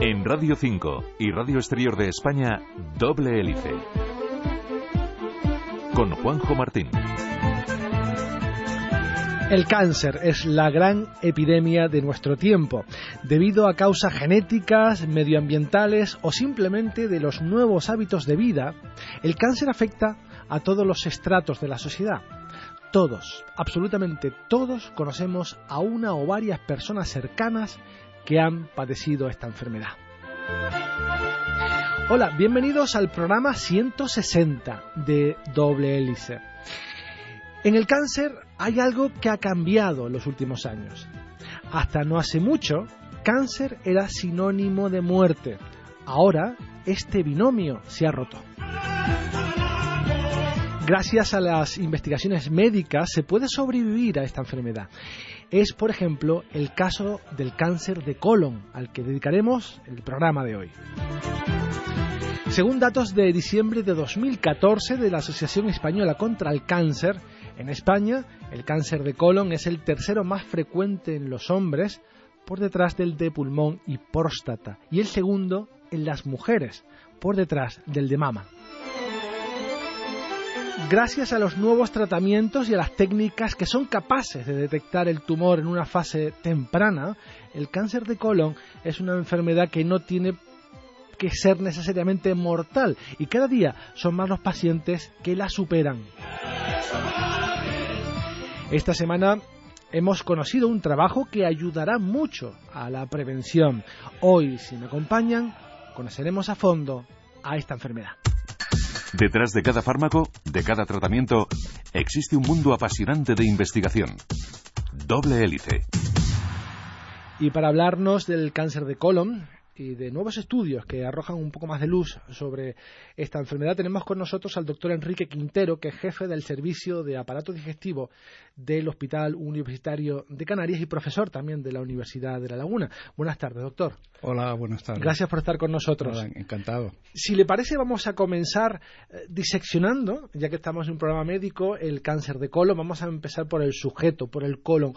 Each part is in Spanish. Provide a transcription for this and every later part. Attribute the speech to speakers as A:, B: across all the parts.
A: En Radio 5 y Radio Exterior de España, Doble Hélice. Con Juanjo Martín.
B: El cáncer es la gran epidemia de nuestro tiempo, debido a causas genéticas, medioambientales o simplemente de los nuevos hábitos de vida. El cáncer afecta a todos los estratos de la sociedad. Todos, absolutamente todos, conocemos a una o varias personas cercanas que han padecido esta enfermedad. Hola, bienvenidos al programa 160 de Doble Hélice. En el cáncer hay algo que ha cambiado en los últimos años. Hasta no hace mucho, cáncer era sinónimo de muerte. Ahora, este binomio se ha roto. Gracias a las investigaciones médicas se puede sobrevivir a esta enfermedad. Es, por ejemplo, el caso del cáncer de colon, al que dedicaremos el programa de hoy. Según datos de diciembre de 2014 de la Asociación Española contra el Cáncer, en España el cáncer de colon es el tercero más frecuente en los hombres, por detrás del de pulmón y próstata, y el segundo en las mujeres, por detrás del de mama. Gracias a los nuevos tratamientos y a las técnicas que son capaces de detectar el tumor en una fase temprana, el cáncer de colon es una enfermedad que no tiene que ser necesariamente mortal y cada día son más los pacientes que la superan. Esta semana hemos conocido un trabajo que ayudará mucho a la prevención. Hoy, si me acompañan, conoceremos a fondo a esta enfermedad.
A: Detrás de cada fármaco, de cada tratamiento, existe un mundo apasionante de investigación. Doble hélice.
B: Y para hablarnos del cáncer de colon y de nuevos estudios que arrojan un poco más de luz sobre esta enfermedad, tenemos con nosotros al doctor Enrique Quintero, que es jefe del servicio de aparato digestivo del Hospital Universitario de Canarias y profesor también de la Universidad de La Laguna. Buenas tardes, doctor.
C: Hola, buenas tardes.
B: Gracias por estar con nosotros.
C: Hola, encantado.
B: Si le parece, vamos a comenzar eh, diseccionando, ya que estamos en un programa médico, el cáncer de colon. Vamos a empezar por el sujeto, por el colon.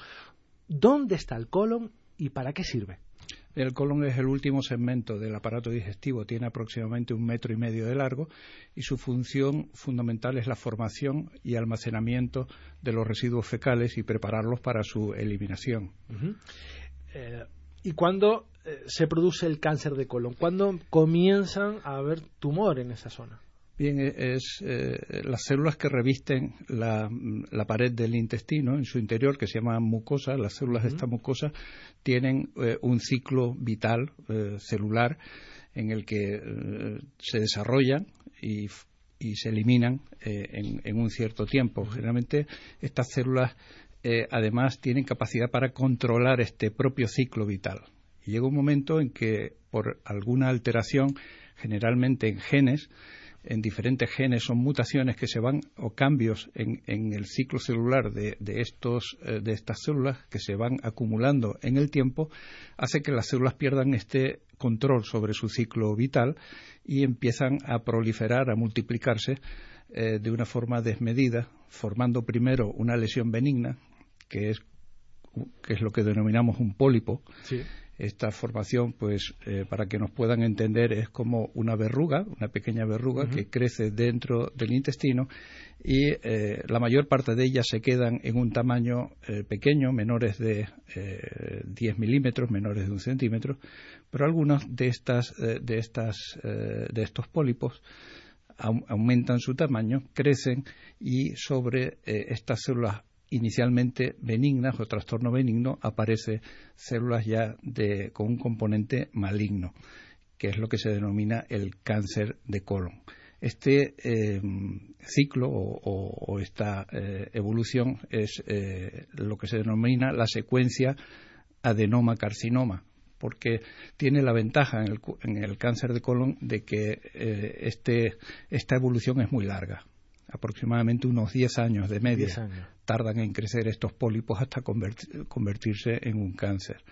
B: ¿Dónde está el colon y para qué sirve?
C: El colon es el último segmento del aparato digestivo, tiene aproximadamente un metro y medio de largo y su función fundamental es la formación y almacenamiento de los residuos fecales y prepararlos para su eliminación.
B: eh, ¿Y cuándo eh, se produce el cáncer de colon? ¿Cuándo comienzan a haber tumor en esa zona?
C: Bien, es eh, las células que revisten la, la, pared del intestino en su interior, que se llaman mucosa, las células de esta mucosa tienen eh, un ciclo vital eh, celular en el que se desarrollan y, y, se eliminan en, en, un cierto tiempo. Generalmente estas células además tienen capacidad para controlar este propio ciclo vital. Y llega un momento en que por alguna alteración, generalmente en genes, en diferentes genes son mutaciones que se van o cambios en, en el ciclo celular de, de, estos, eh, de estas células que se van acumulando en el tiempo hace que las células pierdan este control sobre su ciclo vital y empiezan a proliferar, a multiplicarse eh, de una forma desmedida, formando primero una lesión benigna, que es, lo que denominamos un pólipo. Esta formación, pues eh, para que nos puedan entender, es como una verruga, una pequeña verruga uh -huh. que crece dentro del intestino y eh, la mayor parte de ellas se quedan en un tamaño eh, pequeño, menores de 10 milímetros, menores de un centímetro, pero algunos de estas, de estas, de estos pólipos aumentan su tamaño, crecen y sobre estas células inicialmente benignas o trastorno benigno aparece células ya de, con un componente maligno, que es lo que se denomina el cáncer de colon. Este eh, ciclo o, esta eh, evolución es eh, lo que se denomina la secuencia adenoma-carcinoma, porque tiene la ventaja en el, cáncer de colon de que eh, este, esta evolución es muy larga. Aproximadamente unos 10 años de media tardan en crecer estos pólipos hasta convertirse en un cáncer.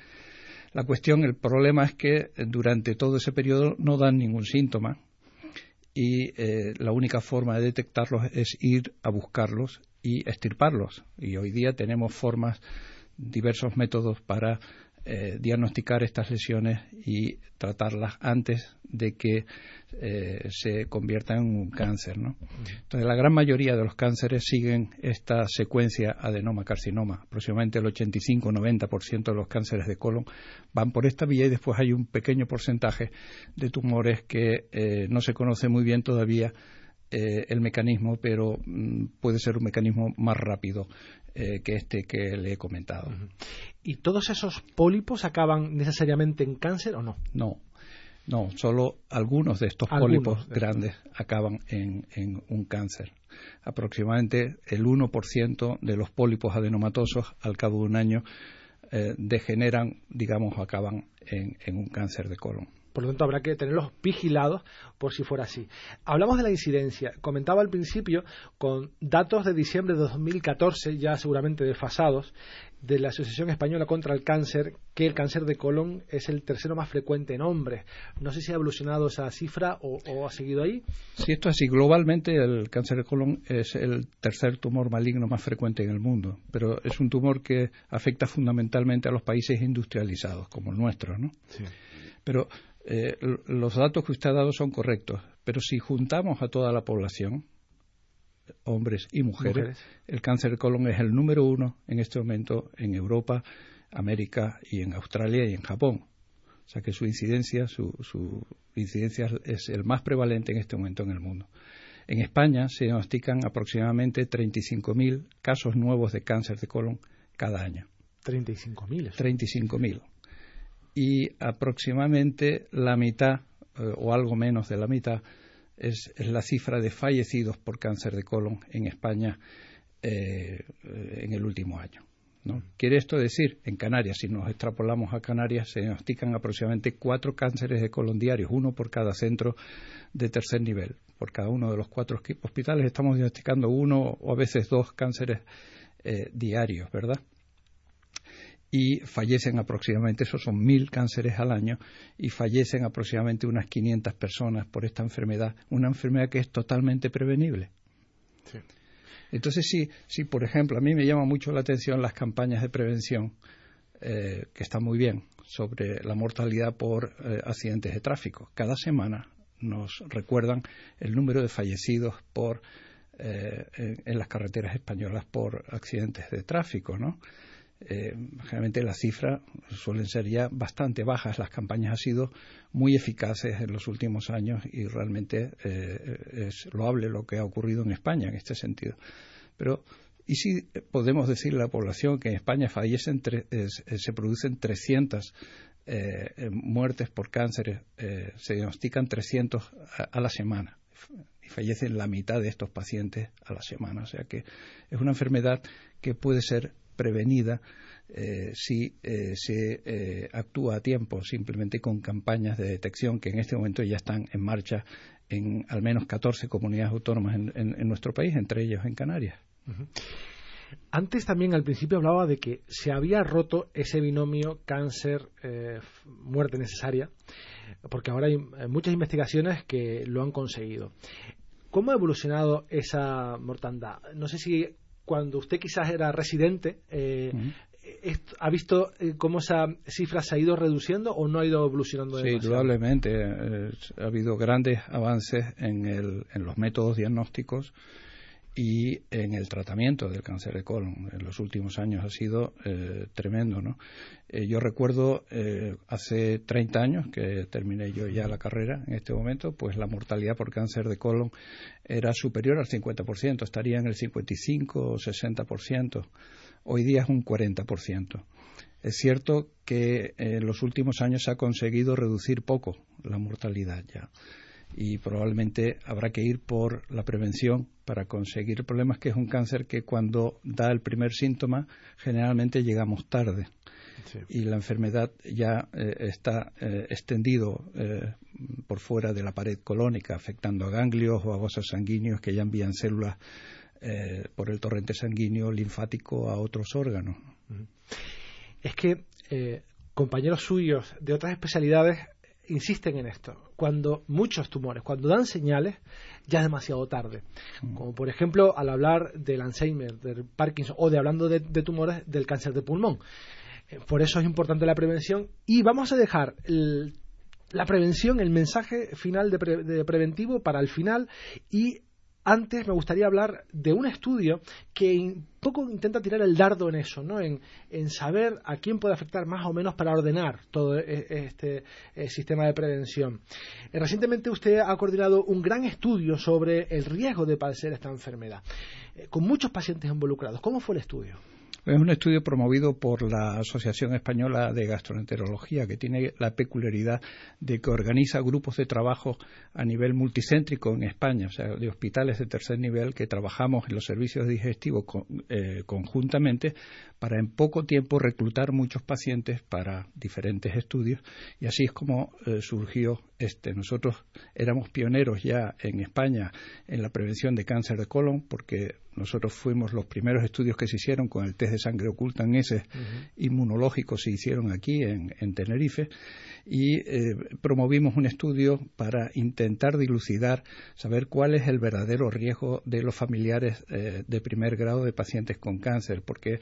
C: La cuestión, el problema es que durante todo ese periodo no dan ningún síntoma y eh, la única forma de detectarlos es ir a buscarlos y extirparlos. Y hoy día tenemos formas, diversos métodos para eh, diagnosticar estas lesiones y tratarlas antes de que eh, se conviertan en un cáncer. ¿no? Entonces, la gran mayoría de los cánceres siguen esta secuencia adenoma-carcinoma. Aproximadamente el 85-90% de los cánceres de colon van por esta vía y después hay un pequeño porcentaje de tumores que eh, no se conoce muy bien todavía el mecanismo, pero mm, puede ser un mecanismo más rápido eh, que este que le he comentado.
B: ¿Y todos esos pólipos acaban necesariamente en cáncer o no?
C: No, no, solo algunos de estos pólipos grandes acaban en, un cáncer. Aproximadamente el 1% de los pólipos adenomatosos al cabo de un año eh, degeneran, digamos, acaban en un cáncer de colon.
B: Por lo tanto, habrá que tenerlos vigilados por si fuera así. Hablamos de la incidencia. Comentaba al principio, con datos de diciembre de 2014, ya seguramente desfasados, de la Asociación Española contra el Cáncer, que el cáncer de colon es el tercero más frecuente en hombres. No sé si ha evolucionado esa cifra o, ha seguido ahí.
C: Sí, esto es así. Globalmente, el cáncer de colon es el tercer tumor maligno más frecuente en el mundo, pero es un tumor que afecta fundamentalmente a los países industrializados, como el nuestro, ¿no? Sí. Pero eh, los datos que usted ha dado son correctos, pero si juntamos a toda la población, hombres y mujeres, el cáncer de colon es el número uno en este momento en Europa, América y en Australia y en Japón. O sea que su incidencia, su, su incidencia es el más prevalente en este momento en el mundo. En España se diagnostican aproximadamente 35.000 casos nuevos de cáncer de colon cada año.
B: 35.000.
C: 35.000 y aproximadamente la mitad eh, o algo menos de la mitad es, la cifra de fallecidos por cáncer de colon en España eh, en el último año. ¿no? Quiere esto decir, en Canarias, si nos extrapolamos a Canarias, se diagnostican aproximadamente cuatro cánceres de colon diarios, uno por cada centro de tercer nivel. Por cada uno de los cuatro hospitales estamos diagnosticando uno o a veces dos cánceres eh, diarios, ¿verdad? Y fallecen aproximadamente, esos son mil cánceres al año, y fallecen aproximadamente unas 500 personas por esta enfermedad, una enfermedad que es totalmente prevenible. Entonces, sí, sí, por ejemplo, a mí me llama mucho la atención las campañas de prevención, eh, que están muy bien, sobre la mortalidad por eh, accidentes de tráfico. Cada semana nos recuerdan el número de fallecidos por, eh, en, las carreteras españolas por accidentes de tráfico, ¿no? Eh, generalmente las cifras suelen ser ya bastante bajas. Las campañas han sido muy eficaces en los últimos años y realmente eh, es loable lo que ha ocurrido en España en este sentido. Pero, ¿y si podemos decirle a la población que en España fallecen se producen 300 eh, muertes por cáncer, eh, se diagnostican 300 a la semana? y fallecen la mitad de estos pacientes a la semana. O sea que es una enfermedad que puede ser prevenida eh, si eh, se eh, actúa a tiempo, simplemente con campañas de detección que en este momento ya están en marcha en al menos 14 comunidades autónomas en, nuestro país, entre ellos en Canarias.
B: Antes también al principio hablaba de que se había roto ese binomio cáncer-muerte necesaria, porque ahora hay muchas investigaciones que lo han conseguido. ¿Cómo ha evolucionado esa mortandad? No sé si cuando usted quizás era residente, eh, ¿ha visto eh, cómo esa cifra se ha ido reduciendo o no ha ido evolucionando?
C: Sí, probablemente. Eh, ha habido grandes avances en, el, en los métodos diagnósticos y en el tratamiento del cáncer de colon. En los últimos años ha sido eh, tremendo. ¿no? Eh, yo recuerdo eh, hace 30 años que terminé yo ya la carrera en este momento, pues la mortalidad por cáncer de colon era superior al 50%, estaría en el 55 o 60%. Hoy día es un 40%. Es cierto que en los últimos años se ha conseguido reducir poco la mortalidad ya y probablemente habrá que ir por la prevención para conseguir. Problemas que es un cáncer que cuando da el primer síntoma generalmente llegamos tarde. Y la enfermedad ya eh, está eh, extendido eh, por fuera de la pared colónica, afectando a ganglios o a vasos sanguíneos que ya envían células por el torrente sanguíneo linfático a otros órganos.
B: Es que compañeros suyos de otras especialidades insisten en esto. Cuando muchos tumores, cuando dan señales, ya es demasiado tarde. Mm. Como por ejemplo al hablar del Alzheimer, del Parkinson o de hablando de, tumores del cáncer de pulmón. Eh, por eso es importante la prevención y vamos a dejar la prevención, el mensaje final de, de, preventivo para el final y antes me gustaría hablar de un estudio que un poco intenta tirar el dardo en eso, ¿no? En, saber a quién puede afectar más o menos para ordenar todo e, este eh, sistema de prevención. Eh, recientemente usted ha coordinado un gran estudio sobre el riesgo de padecer esta enfermedad, eh, con muchos pacientes involucrados. ¿Cómo fue el estudio?
C: Es un estudio promovido por la Asociación Española de Gastroenterología, que tiene la peculiaridad de que organiza grupos de trabajo a nivel multicéntrico en España, o sea, de hospitales de tercer nivel que trabajamos en los servicios digestivos eh, conjuntamente para en poco tiempo reclutar muchos pacientes para diferentes estudios. Y así es como eh, surgió este. Nosotros éramos pioneros ya en España en la prevención de cáncer de colon porque nosotros fuimos los primeros estudios que se hicieron con el test de sangre oculta en ese inmunológico se hicieron aquí en, Tenerife. Y eh, promovimos un estudio para intentar dilucidar, saber cuál es el verdadero riesgo de los familiares eh, de primer grado de pacientes con cáncer, porque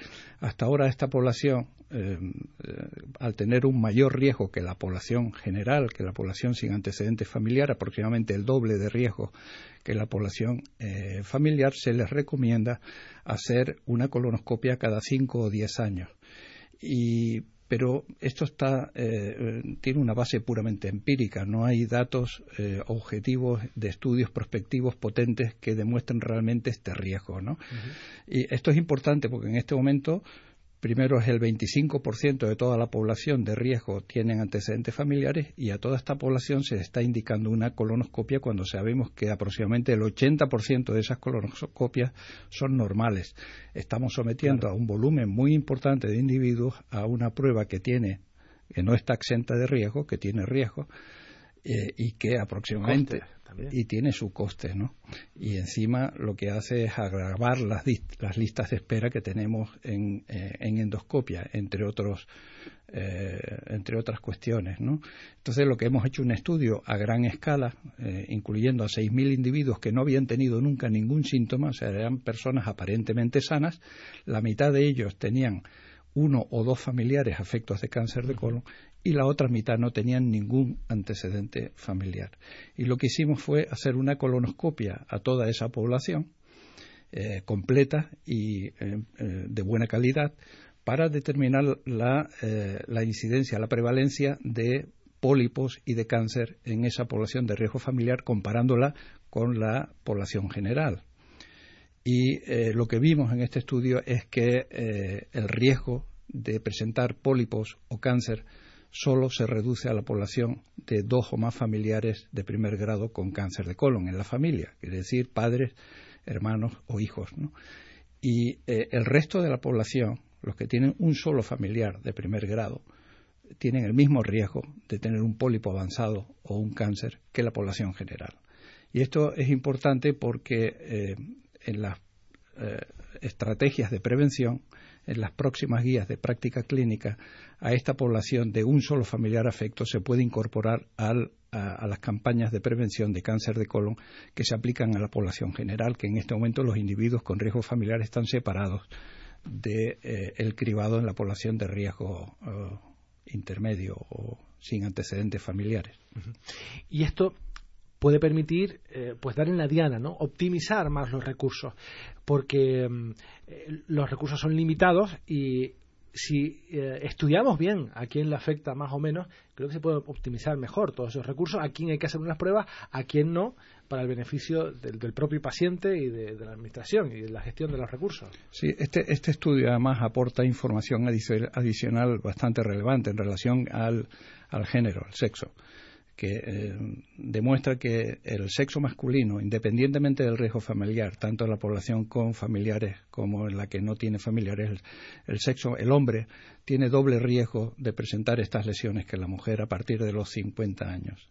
C: hasta ahora esta población, eh, al tener un mayor riesgo que la población general, que la población sin antecedentes familiar, aproximadamente el doble de riesgo que la población eh, familiar, se les recomienda hacer una colonoscopia cada 5 o 10 años. Pero esto está, eh, tiene una base puramente empírica, no hay datos eh, objetivos de estudios prospectivos potentes que demuestren realmente este riesgo. ¿no? Y esto es importante porque en este momento Primero es el 25% de toda la población de riesgo tienen antecedentes familiares y a toda esta población se está indicando una colonoscopia cuando sabemos que aproximadamente el 80% de esas colonoscopias son normales. Estamos sometiendo a un volumen muy importante de individuos a una prueba que tiene que no está exenta de riesgo, que tiene riesgo eh, y que aproximadamente y tiene su coste, ¿no? Y encima lo que hace es agravar las, las listas de espera que tenemos en, eh, endoscopia, entre otros eh, entre otras cuestiones, ¿no? Entonces lo que hemos hecho un estudio a gran escala, eh, incluyendo a 6.000 individuos que no habían tenido nunca ningún síntoma, o sea, eran personas aparentemente sanas, la mitad de ellos tenían uno o dos familiares afectos de cáncer de colon y la otra mitad no tenían ningún antecedente familiar. Y lo que hicimos fue hacer una colonoscopia a toda esa población eh, completa y eh, eh, de buena calidad para determinar la, la incidencia, la prevalencia de pólipos y de cáncer en esa población de riesgo familiar comparándola con la población general. Y lo que vimos en este estudio es que el riesgo de presentar pólipos o cáncer solo se reduce a la población de dos o más familiares de primer grado con cáncer de colon en la familia, es decir, padres, hermanos o hijos. Y eh, el resto de la población, los que tienen un solo familiar de primer grado, tienen el mismo riesgo de tener un pólipo avanzado o un cáncer que la población general. Y esto es importante porque eh, en las eh, estrategias de prevención en las próximas guías de práctica clínica a esta población de un solo familiar afecto se puede incorporar a, las campañas de prevención de cáncer de colon que se aplican a la población general, que en este momento los individuos con riesgo familiar están separados del de, eh, cribado en la población de riesgo eh, intermedio o sin antecedentes familiares.
B: Y esto puede permitir eh, pues dar en la diana, ¿no? optimizar más los recursos, porque mm, eh, los recursos son limitados y si eh, estudiamos bien a quién le afecta más o menos, creo que se puede optimizar mejor todos esos recursos, a quién hay que hacer unas pruebas, a quién no, para el beneficio del, propio paciente y de, la administración y de la gestión de los recursos.
C: Sí, este, este estudio además aporta información adicional bastante relevante en relación al género, al sexo que eh, demuestra que el sexo masculino, independientemente del riesgo familiar, tanto en la población con familiares como en la que no tiene familiares, el, sexo, el hombre, tiene doble riesgo de presentar estas lesiones que la mujer a partir de los 50 años.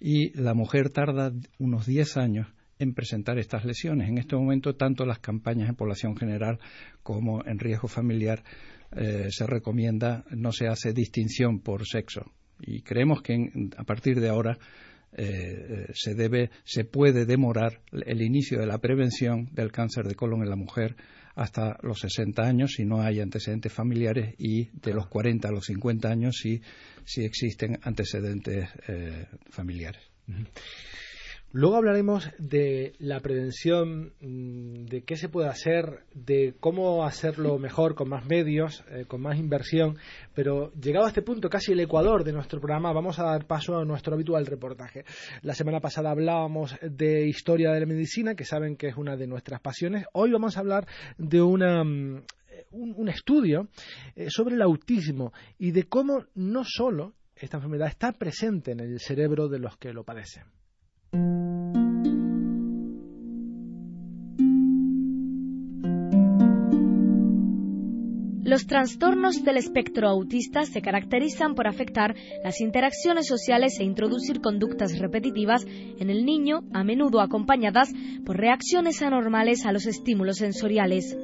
C: Y la mujer tarda unos 10 años en presentar estas lesiones. En este momento, tanto las campañas en población general como en riesgo familiar eh, se recomienda, no se hace distinción por sexo y creemos que a partir de ahora eh, se debe, se puede demorar el inicio de la prevención del cáncer de colon en la mujer hasta los 60 años si no hay antecedentes familiares y de los 40 a los 50 años si, si existen antecedentes eh, familiares.
B: Luego hablaremos de la prevención, mm, de qué se puede hacer, de cómo hacerlo mejor, con más medios, eh, con más inversión. Pero llegado a este punto, casi el ecuador de nuestro programa, vamos a dar paso a nuestro habitual reportaje. La semana pasada hablábamos de historia de la medicina, que saben que es una de nuestras pasiones. Hoy vamos a hablar de una mm, un, estudio eh, sobre el autismo y de cómo no solo esta enfermedad está presente en el cerebro de los que lo padecen.
D: Los trastornos del espectro autista se caracterizan por afectar las interacciones sociales e introducir conductas repetitivas en el niño, a menudo acompañadas por reacciones anormales a los estímulos sensoriales.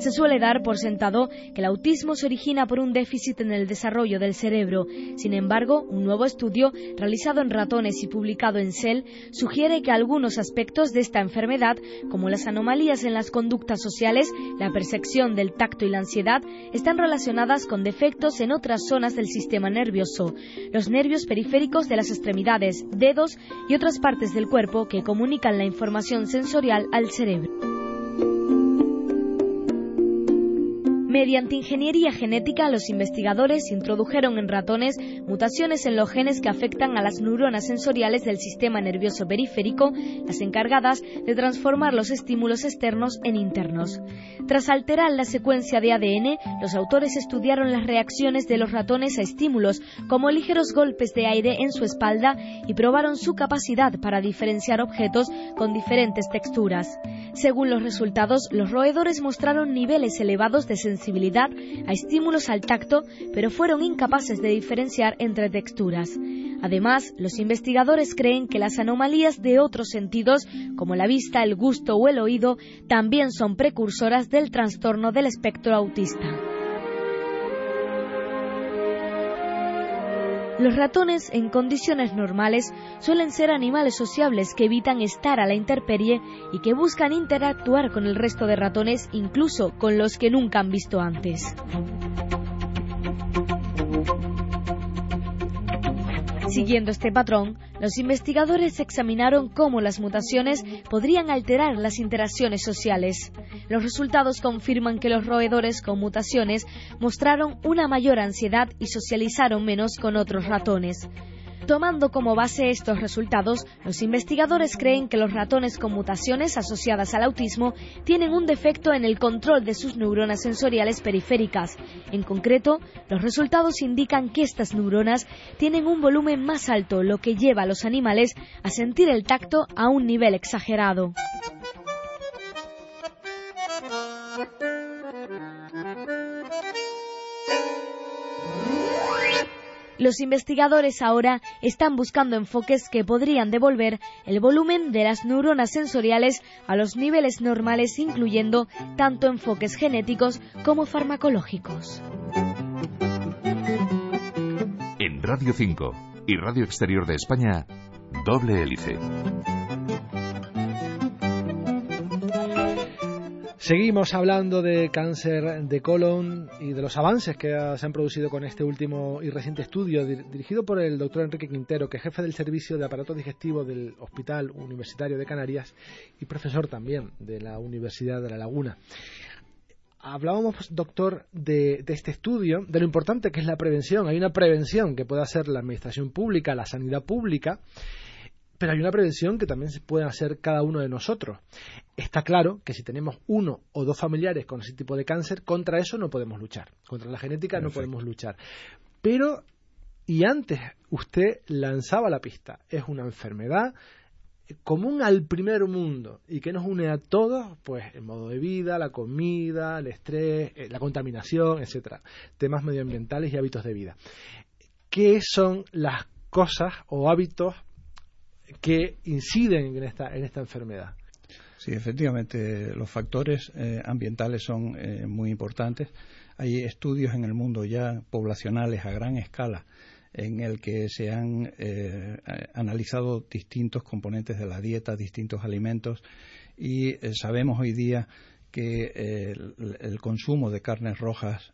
D: Se suele dar por sentado que el autismo se origina por un déficit en el desarrollo del cerebro. Sin embargo, un nuevo estudio realizado en ratones y publicado en Cell sugiere que algunos aspectos de esta enfermedad, como las anomalías en las conductas sociales, la percepción del tacto y la ansiedad, están relacionadas con defectos en otras zonas del sistema nervioso, los nervios periféricos de las extremidades, dedos y otras partes del cuerpo que comunican la información sensorial al cerebro. Mediante ingeniería genética, los investigadores introdujeron en ratones mutaciones en los genes que afectan a las neuronas sensoriales del sistema nervioso periférico, las encargadas de transformar los estímulos externos en internos. Tras alterar la secuencia de ADN, los autores estudiaron las reacciones de los ratones a estímulos, como ligeros golpes de aire en su espalda, y probaron su capacidad para diferenciar objetos con diferentes texturas. Según los resultados, los roedores mostraron niveles elevados de sensibilidad sensibilidad a estímulos al tacto, pero fueron incapaces de diferenciar entre texturas. Además, los investigadores creen que las anomalías de otros sentidos, como la vista, el gusto o el oído, también son precursoras del trastorno del espectro autista. Los ratones en condiciones normales suelen ser animales sociables que evitan estar a la intemperie y que buscan interactuar con el resto de ratones, incluso con los que nunca han visto antes. Siguiendo este patrón, los investigadores examinaron cómo las mutaciones podrían alterar las interacciones sociales. Los resultados confirman que los roedores con mutaciones mostraron una mayor ansiedad y socializaron menos con otros ratones. Tomando como base estos resultados, los investigadores creen que los ratones con mutaciones asociadas al autismo tienen un defecto en el control de sus neuronas sensoriales periféricas. En concreto, los resultados indican que estas neuronas tienen un volumen más alto, lo que lleva a los animales a sentir el tacto a un nivel exagerado. Los investigadores ahora están buscando enfoques que podrían devolver el volumen de las neuronas sensoriales a los niveles normales, incluyendo tanto enfoques genéticos como farmacológicos.
A: En Radio 5 y Radio Exterior de España, doble hélice.
B: Seguimos hablando de cáncer de colon y de los avances que se han producido con este último y reciente estudio dirigido por el doctor Enrique Quintero, que es jefe del servicio de aparato digestivo del Hospital Universitario de Canarias y profesor también de la Universidad de La Laguna. Hablábamos, doctor, de, de este estudio, de lo importante que es la prevención. Hay una prevención que puede hacer la administración pública, la sanidad pública, pero hay una prevención que también se puede hacer cada uno de nosotros. Está claro que si tenemos uno o dos familiares con ese tipo de cáncer, contra eso no podemos luchar. Contra la genética no podemos luchar. Pero y antes usted lanzaba la pista. Es una enfermedad común al primer mundo y que nos une a todos, pues el modo de vida, la comida, el estrés, eh, la contaminación, etcétera, temas medioambientales y hábitos de vida. ¿Qué son las cosas o hábitos que inciden en esta, en esta enfermedad?
C: Sí, efectivamente, los factores eh, ambientales son eh, muy importantes. Hay estudios en el mundo ya poblacionales a gran escala en el que se han eh, analizado distintos componentes de la dieta, distintos alimentos y sabemos hoy día que el, consumo de carnes rojas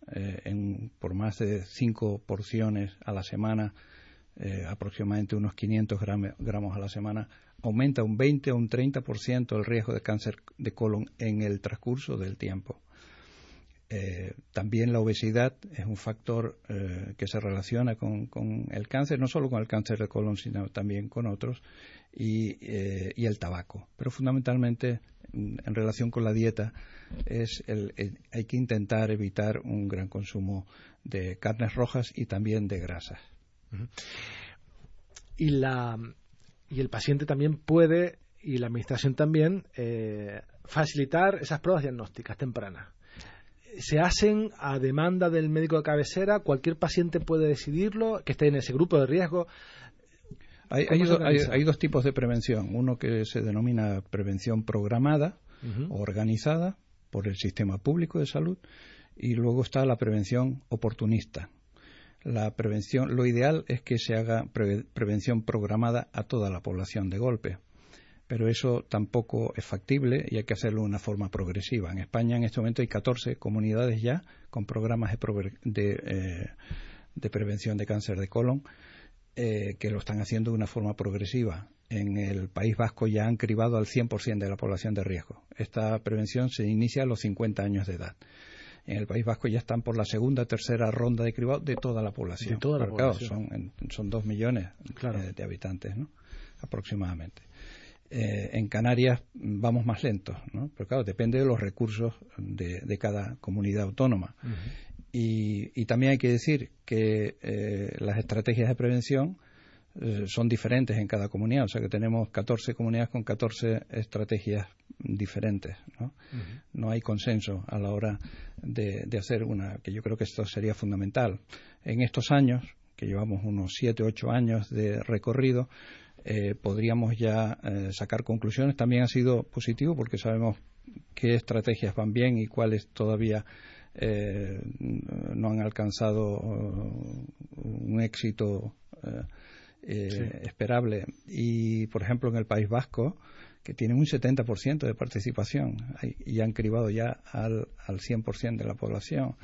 C: por más de cinco porciones a la semana, aproximadamente unos 500 gramos a la semana, aumenta un 20 o un 30% el riesgo de cáncer de colon en el transcurso del tiempo. Eh, también la obesidad es un factor eh, que se relaciona con, el cáncer, no solo con el cáncer de colon, sino también con otros, y, eh, el tabaco. Pero fundamentalmente, en relación con la dieta, es hay que intentar evitar un gran consumo de carnes rojas y también de grasas.
B: Y la, y el paciente también puede, y la administración también, eh, facilitar esas pruebas diagnósticas tempranas. Se hacen a demanda del médico de cabecera, cualquier paciente puede decidirlo, que esté en ese grupo de riesgo.
C: Hay, hay, dos tipos de prevención. Uno que se denomina prevención programada o organizada por el sistema público de salud y luego está la prevención oportunista, la prevención, lo ideal es que se haga prevención programada a toda la población de golpe. Pero eso tampoco es factible y hay que hacerlo de una forma progresiva. En España en este momento hay 14 comunidades ya con programas de, eh, de, prevención de cáncer de colon eh, que lo están haciendo de una forma progresiva. En el País Vasco ya han cribado al 100% de la población de riesgo. Esta prevención se inicia a los 50 años de edad en el País Vasco ya están por la segunda tercera ronda de cribado de toda la población.
B: De toda la
C: población. son, dos millones eh, de habitantes, ¿no? aproximadamente. Eh, en Canarias vamos más lentos, ¿no? pero claro, depende de los recursos de, cada comunidad autónoma. y, también hay que decir que eh, las estrategias de prevención son diferentes en cada comunidad, o sea que tenemos 14 comunidades con 14 estrategias diferentes. ¿no? no hay consenso a la hora de, hacer una, que yo creo que esto sería fundamental. En estos años, que llevamos unos siete, ocho años de recorrido, eh, podríamos ya eh, sacar conclusiones. También ha sido positivo porque sabemos qué estrategias van bien y cuáles todavía eh, no han alcanzado un éxito esperable. Y, por ejemplo, en el País Vasco, que tienen un 70% de participación y han cribado ya al, al 100% de la población.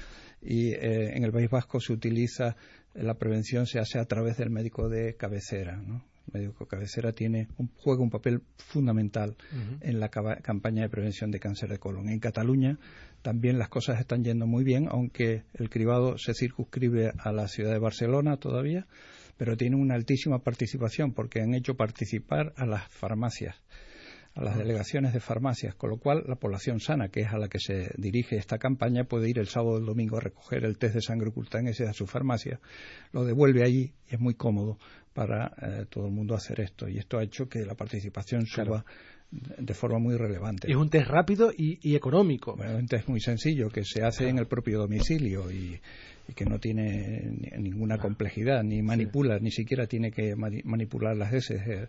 C: Y eh, en el País Vasco se utiliza, la prevención se hace a través del médico de cabecera. ¿no? El médico de cabecera tiene un, juega un papel fundamental en la campaña de prevención de cáncer de colon. En Cataluña también las cosas están yendo muy bien, aunque el cribado se circunscribe a la ciudad de Barcelona todavía, pero tiene una altísima participación porque han hecho participar a las farmacias a las delegaciones de farmacias, con lo cual la población sana, que es a la que se dirige esta campaña, puede ir el sábado o el domingo a recoger el test de sangre ese a su farmacia, lo devuelve allí y es muy cómodo para eh, todo el mundo hacer esto. Y esto ha hecho que la participación suba de forma muy relevante.
B: Es un test rápido y, económico.
C: Bueno, un test muy sencillo que se hace en el propio domicilio y, que no tiene ninguna complejidad, ni manipula, ni siquiera tiene que manipular las heces. Eh,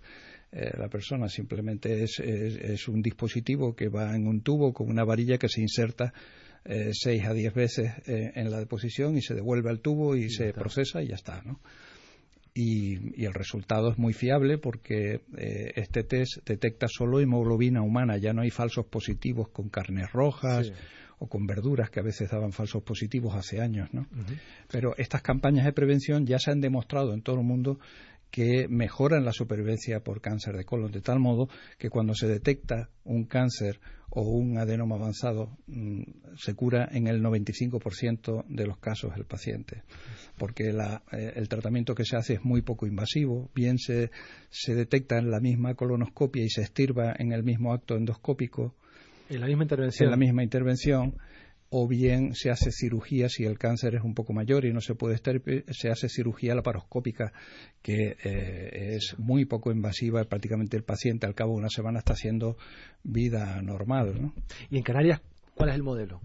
C: eh, la persona. Simplemente es, un dispositivo que va en un tubo con una varilla que se inserta eh, seis a diez veces eh, en la deposición y se devuelve al tubo y, se procesa y ya está, ¿no? Y, el resultado es muy fiable porque este test detecta solo hemoglobina humana, ya no hay falsos positivos con carnes rojas o con verduras que a veces daban falsos positivos hace años, ¿no? Pero estas campañas de prevención ya se han demostrado en todo el mundo que mejoran la supervivencia por cáncer de colon, de tal modo que cuando se detecta un cáncer o un adenoma avanzado, mm, se cura en el 95% de los casos el paciente, porque eh, el tratamiento que se hace es muy poco invasivo, bien se, se detecta en la misma colonoscopia y se estirba en el mismo acto endoscópico.
B: En la misma intervención.
C: En la misma intervención o bien se hace cirugía si el cáncer es un poco mayor y no se puede estar, se hace cirugía laparoscópica que eh, es muy poco invasiva, prácticamente el paciente al cabo de una semana está haciendo vida normal. ¿no?
B: ¿Y en Canarias cuál es el modelo?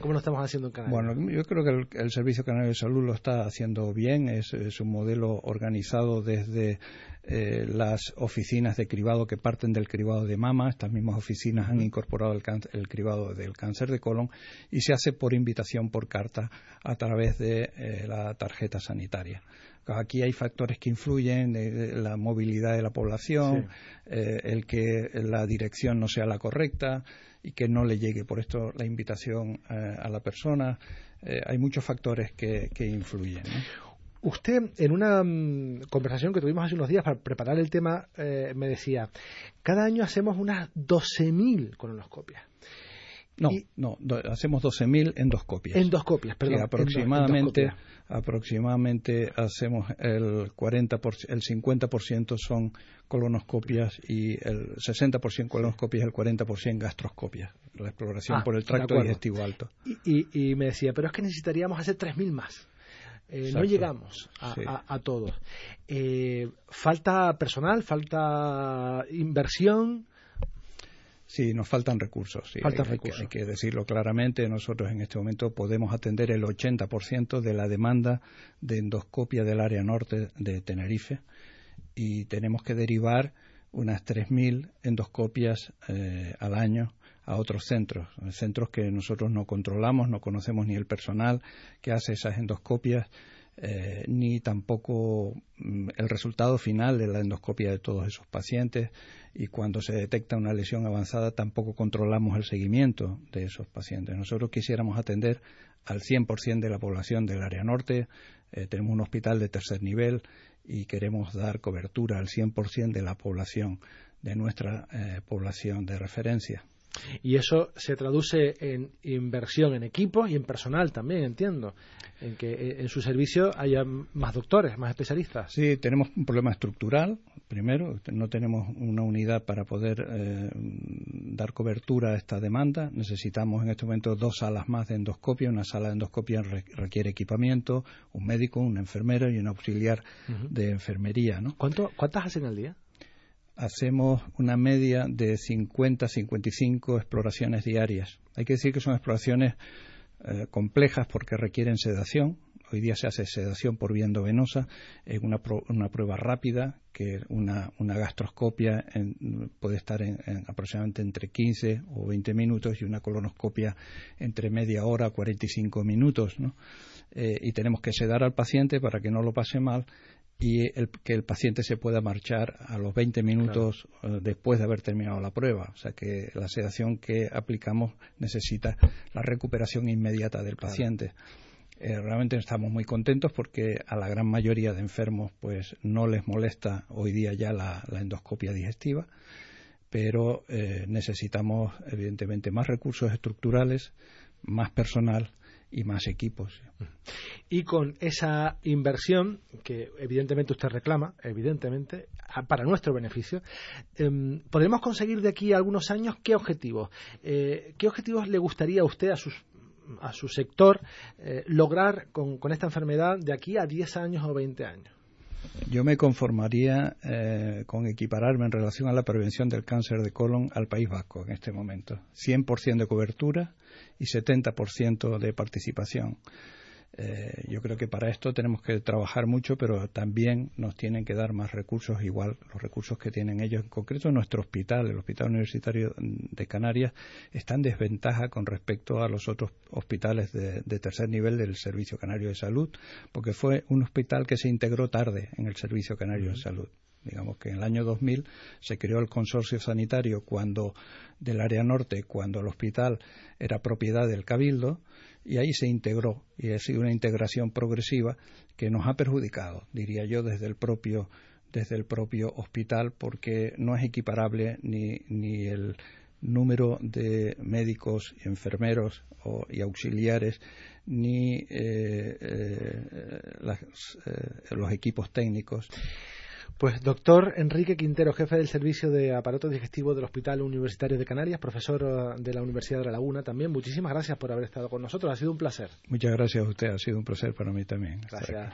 B: ¿Cómo lo estamos haciendo en Canarias?
C: Bueno, yo creo que el, Servicio Canario de Salud lo está haciendo bien. Es, un modelo organizado desde eh, las oficinas de cribado que parten del cribado de mama. Estas mismas oficinas han incorporado el, el cribado del cáncer de colon y se hace por invitación por carta a través de eh, la tarjeta sanitaria. Aquí hay factores que influyen, la movilidad de la población, eh, el que la dirección no sea la correcta y que no le llegue. Por esto la invitación eh, a la persona. Eh, hay muchos factores que, influyen.
B: Usted, en una mm, conversación que tuvimos hace unos días para preparar el tema, me decía, cada año hacemos unas 12.000 colonoscopias.
C: No, no, hacemos 12.000
B: endoscopias. Endoscopias, perdón.
C: aproximadamente, aproximadamente hacemos el 40 el 50% son colonoscopias y el 60% colonoscopias y el 40% gastroscopias, la exploración ah, por el tracto digestivo alto.
B: Y, me decía, pero es que necesitaríamos hacer 3.000 más. Eh, no llegamos a, a, todos. Eh, falta personal, falta inversión.
C: Sí, nos faltan recursos. Sí,
B: faltan
C: hay,
B: recursos.
C: hay, que decirlo claramente. Nosotros en este momento podemos atender el 80% de la demanda de endoscopia del área norte de Tenerife y tenemos que derivar unas 3.000 endoscopias eh, al año a otros centros, centros que nosotros no controlamos, no conocemos ni el personal que hace esas endoscopias eh, ni tampoco mm, el resultado final de la endoscopia de todos esos pacientes y cuando se detecta una lesión avanzada tampoco controlamos el seguimiento de esos pacientes. Nosotros quisiéramos atender al 100% de la población del área norte, eh, tenemos un hospital de tercer nivel y queremos dar cobertura al 100% de la población, de nuestra eh, población de referencia.
B: Y eso se traduce en inversión en equipos y en personal también, entiendo, en que eh, en su servicio haya más doctores, más especialistas.
C: Sí, tenemos un problema estructural, primero, no tenemos una unidad para poder eh, dar cobertura a esta demanda. Necesitamos en este momento dos salas más de endoscopia. Una sala de endoscopia requiere equipamiento, un médico, una enfermera y un auxiliar de enfermería. ¿no?
B: ¿Cuántas hacen al día?
C: Hacemos una media de 50-55 exploraciones diarias. Hay que decir que son exploraciones eh, complejas porque requieren sedación. Hoy día se hace sedación por vía endovenosa, es una, una prueba rápida que una, una gastroscopia puede estar en, aproximadamente entre 15 o 20 minutos y una colonoscopia entre media hora, 45 minutos. ¿no? Eh, y tenemos que sedar al paciente para que no lo pase mal y que el paciente se pueda marchar a los 20 minutos eh, después de haber terminado la prueba. O sea que la sedación que aplicamos necesita la recuperación inmediata del paciente. Eh, realmente estamos muy contentos porque a la gran mayoría de enfermos pues no les molesta hoy día ya la, endoscopia digestiva, pero eh, necesitamos evidentemente más recursos estructurales, más personal y más equipos.
B: Y con esa inversión, que evidentemente usted reclama, evidentemente, para nuestro beneficio, em, ¿podremos conseguir de aquí a algunos años qué objetivos? Eh, ¿Qué objetivos le gustaría a usted, a, sus, a su sector, eh, lograr con, con, esta enfermedad de aquí a 10 años o 20 años?
C: Yo me conformaría eh, con equipararme en relación a la prevención del cáncer de colon al País Vasco en este momento. 100% de cobertura y 70% de participación. Eh, yo creo que para esto tenemos que trabajar mucho, pero también nos tienen que dar más recursos, igual los recursos que tienen ellos. En concreto, nuestro hospital, el Hospital Universitario de Canarias, está en desventaja con respecto a los otros hospitales de, tercer nivel del Servicio Canario de Salud, porque fue un hospital que se integró tarde en el Servicio Canario de Salud. Digamos que en el año 2000 se creó el consorcio sanitario cuando del área norte, cuando el hospital era propiedad del Cabildo, y ahí se integró y ha sido una integración progresiva que nos ha perjudicado, diría yo, desde el propio desde el propio hospital porque no es equiparable ni, ni el número de médicos, enfermeros y auxiliares ni eh, eh, eh, los equipos técnicos
B: Pues doctor Enrique Quintero, jefe del Servicio de Aparato Digestivo del Hospital Universitario de Canarias, profesor eh, de la Universidad de La Laguna también, muchísimas gracias por haber estado con nosotros, ha sido un placer.
C: Muchas gracias a usted, ha sido un placer para mí también.
B: Gracias.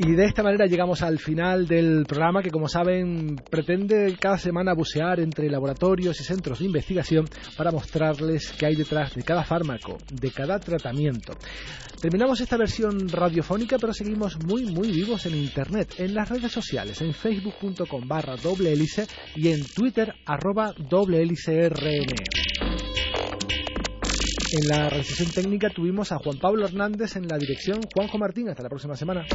B: Y de esta manera llegamos al final del programa que, como saben, pretende cada semana bucear entre laboratorios y centros de investigación para mostrarles qué hay detrás de cada fármaco, de cada tratamiento. Terminamos esta versión radiofónica, pero seguimos muy, muy vivos en Internet, en las redes sociales, en facebook.com barra doble hélice y en twitter arroba doble hélice rn. En la realización técnica tuvimos a Juan Pablo Hernández en la dirección Juanjo Martín. Hasta la próxima semana.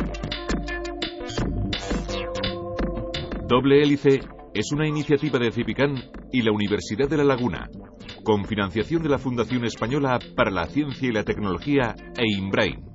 A: Doble Hélice es una iniciativa de Cipicán y la Universidad de La Laguna, con financiación de la Fundación Española para la Ciencia y la Tecnología e INBRAIN.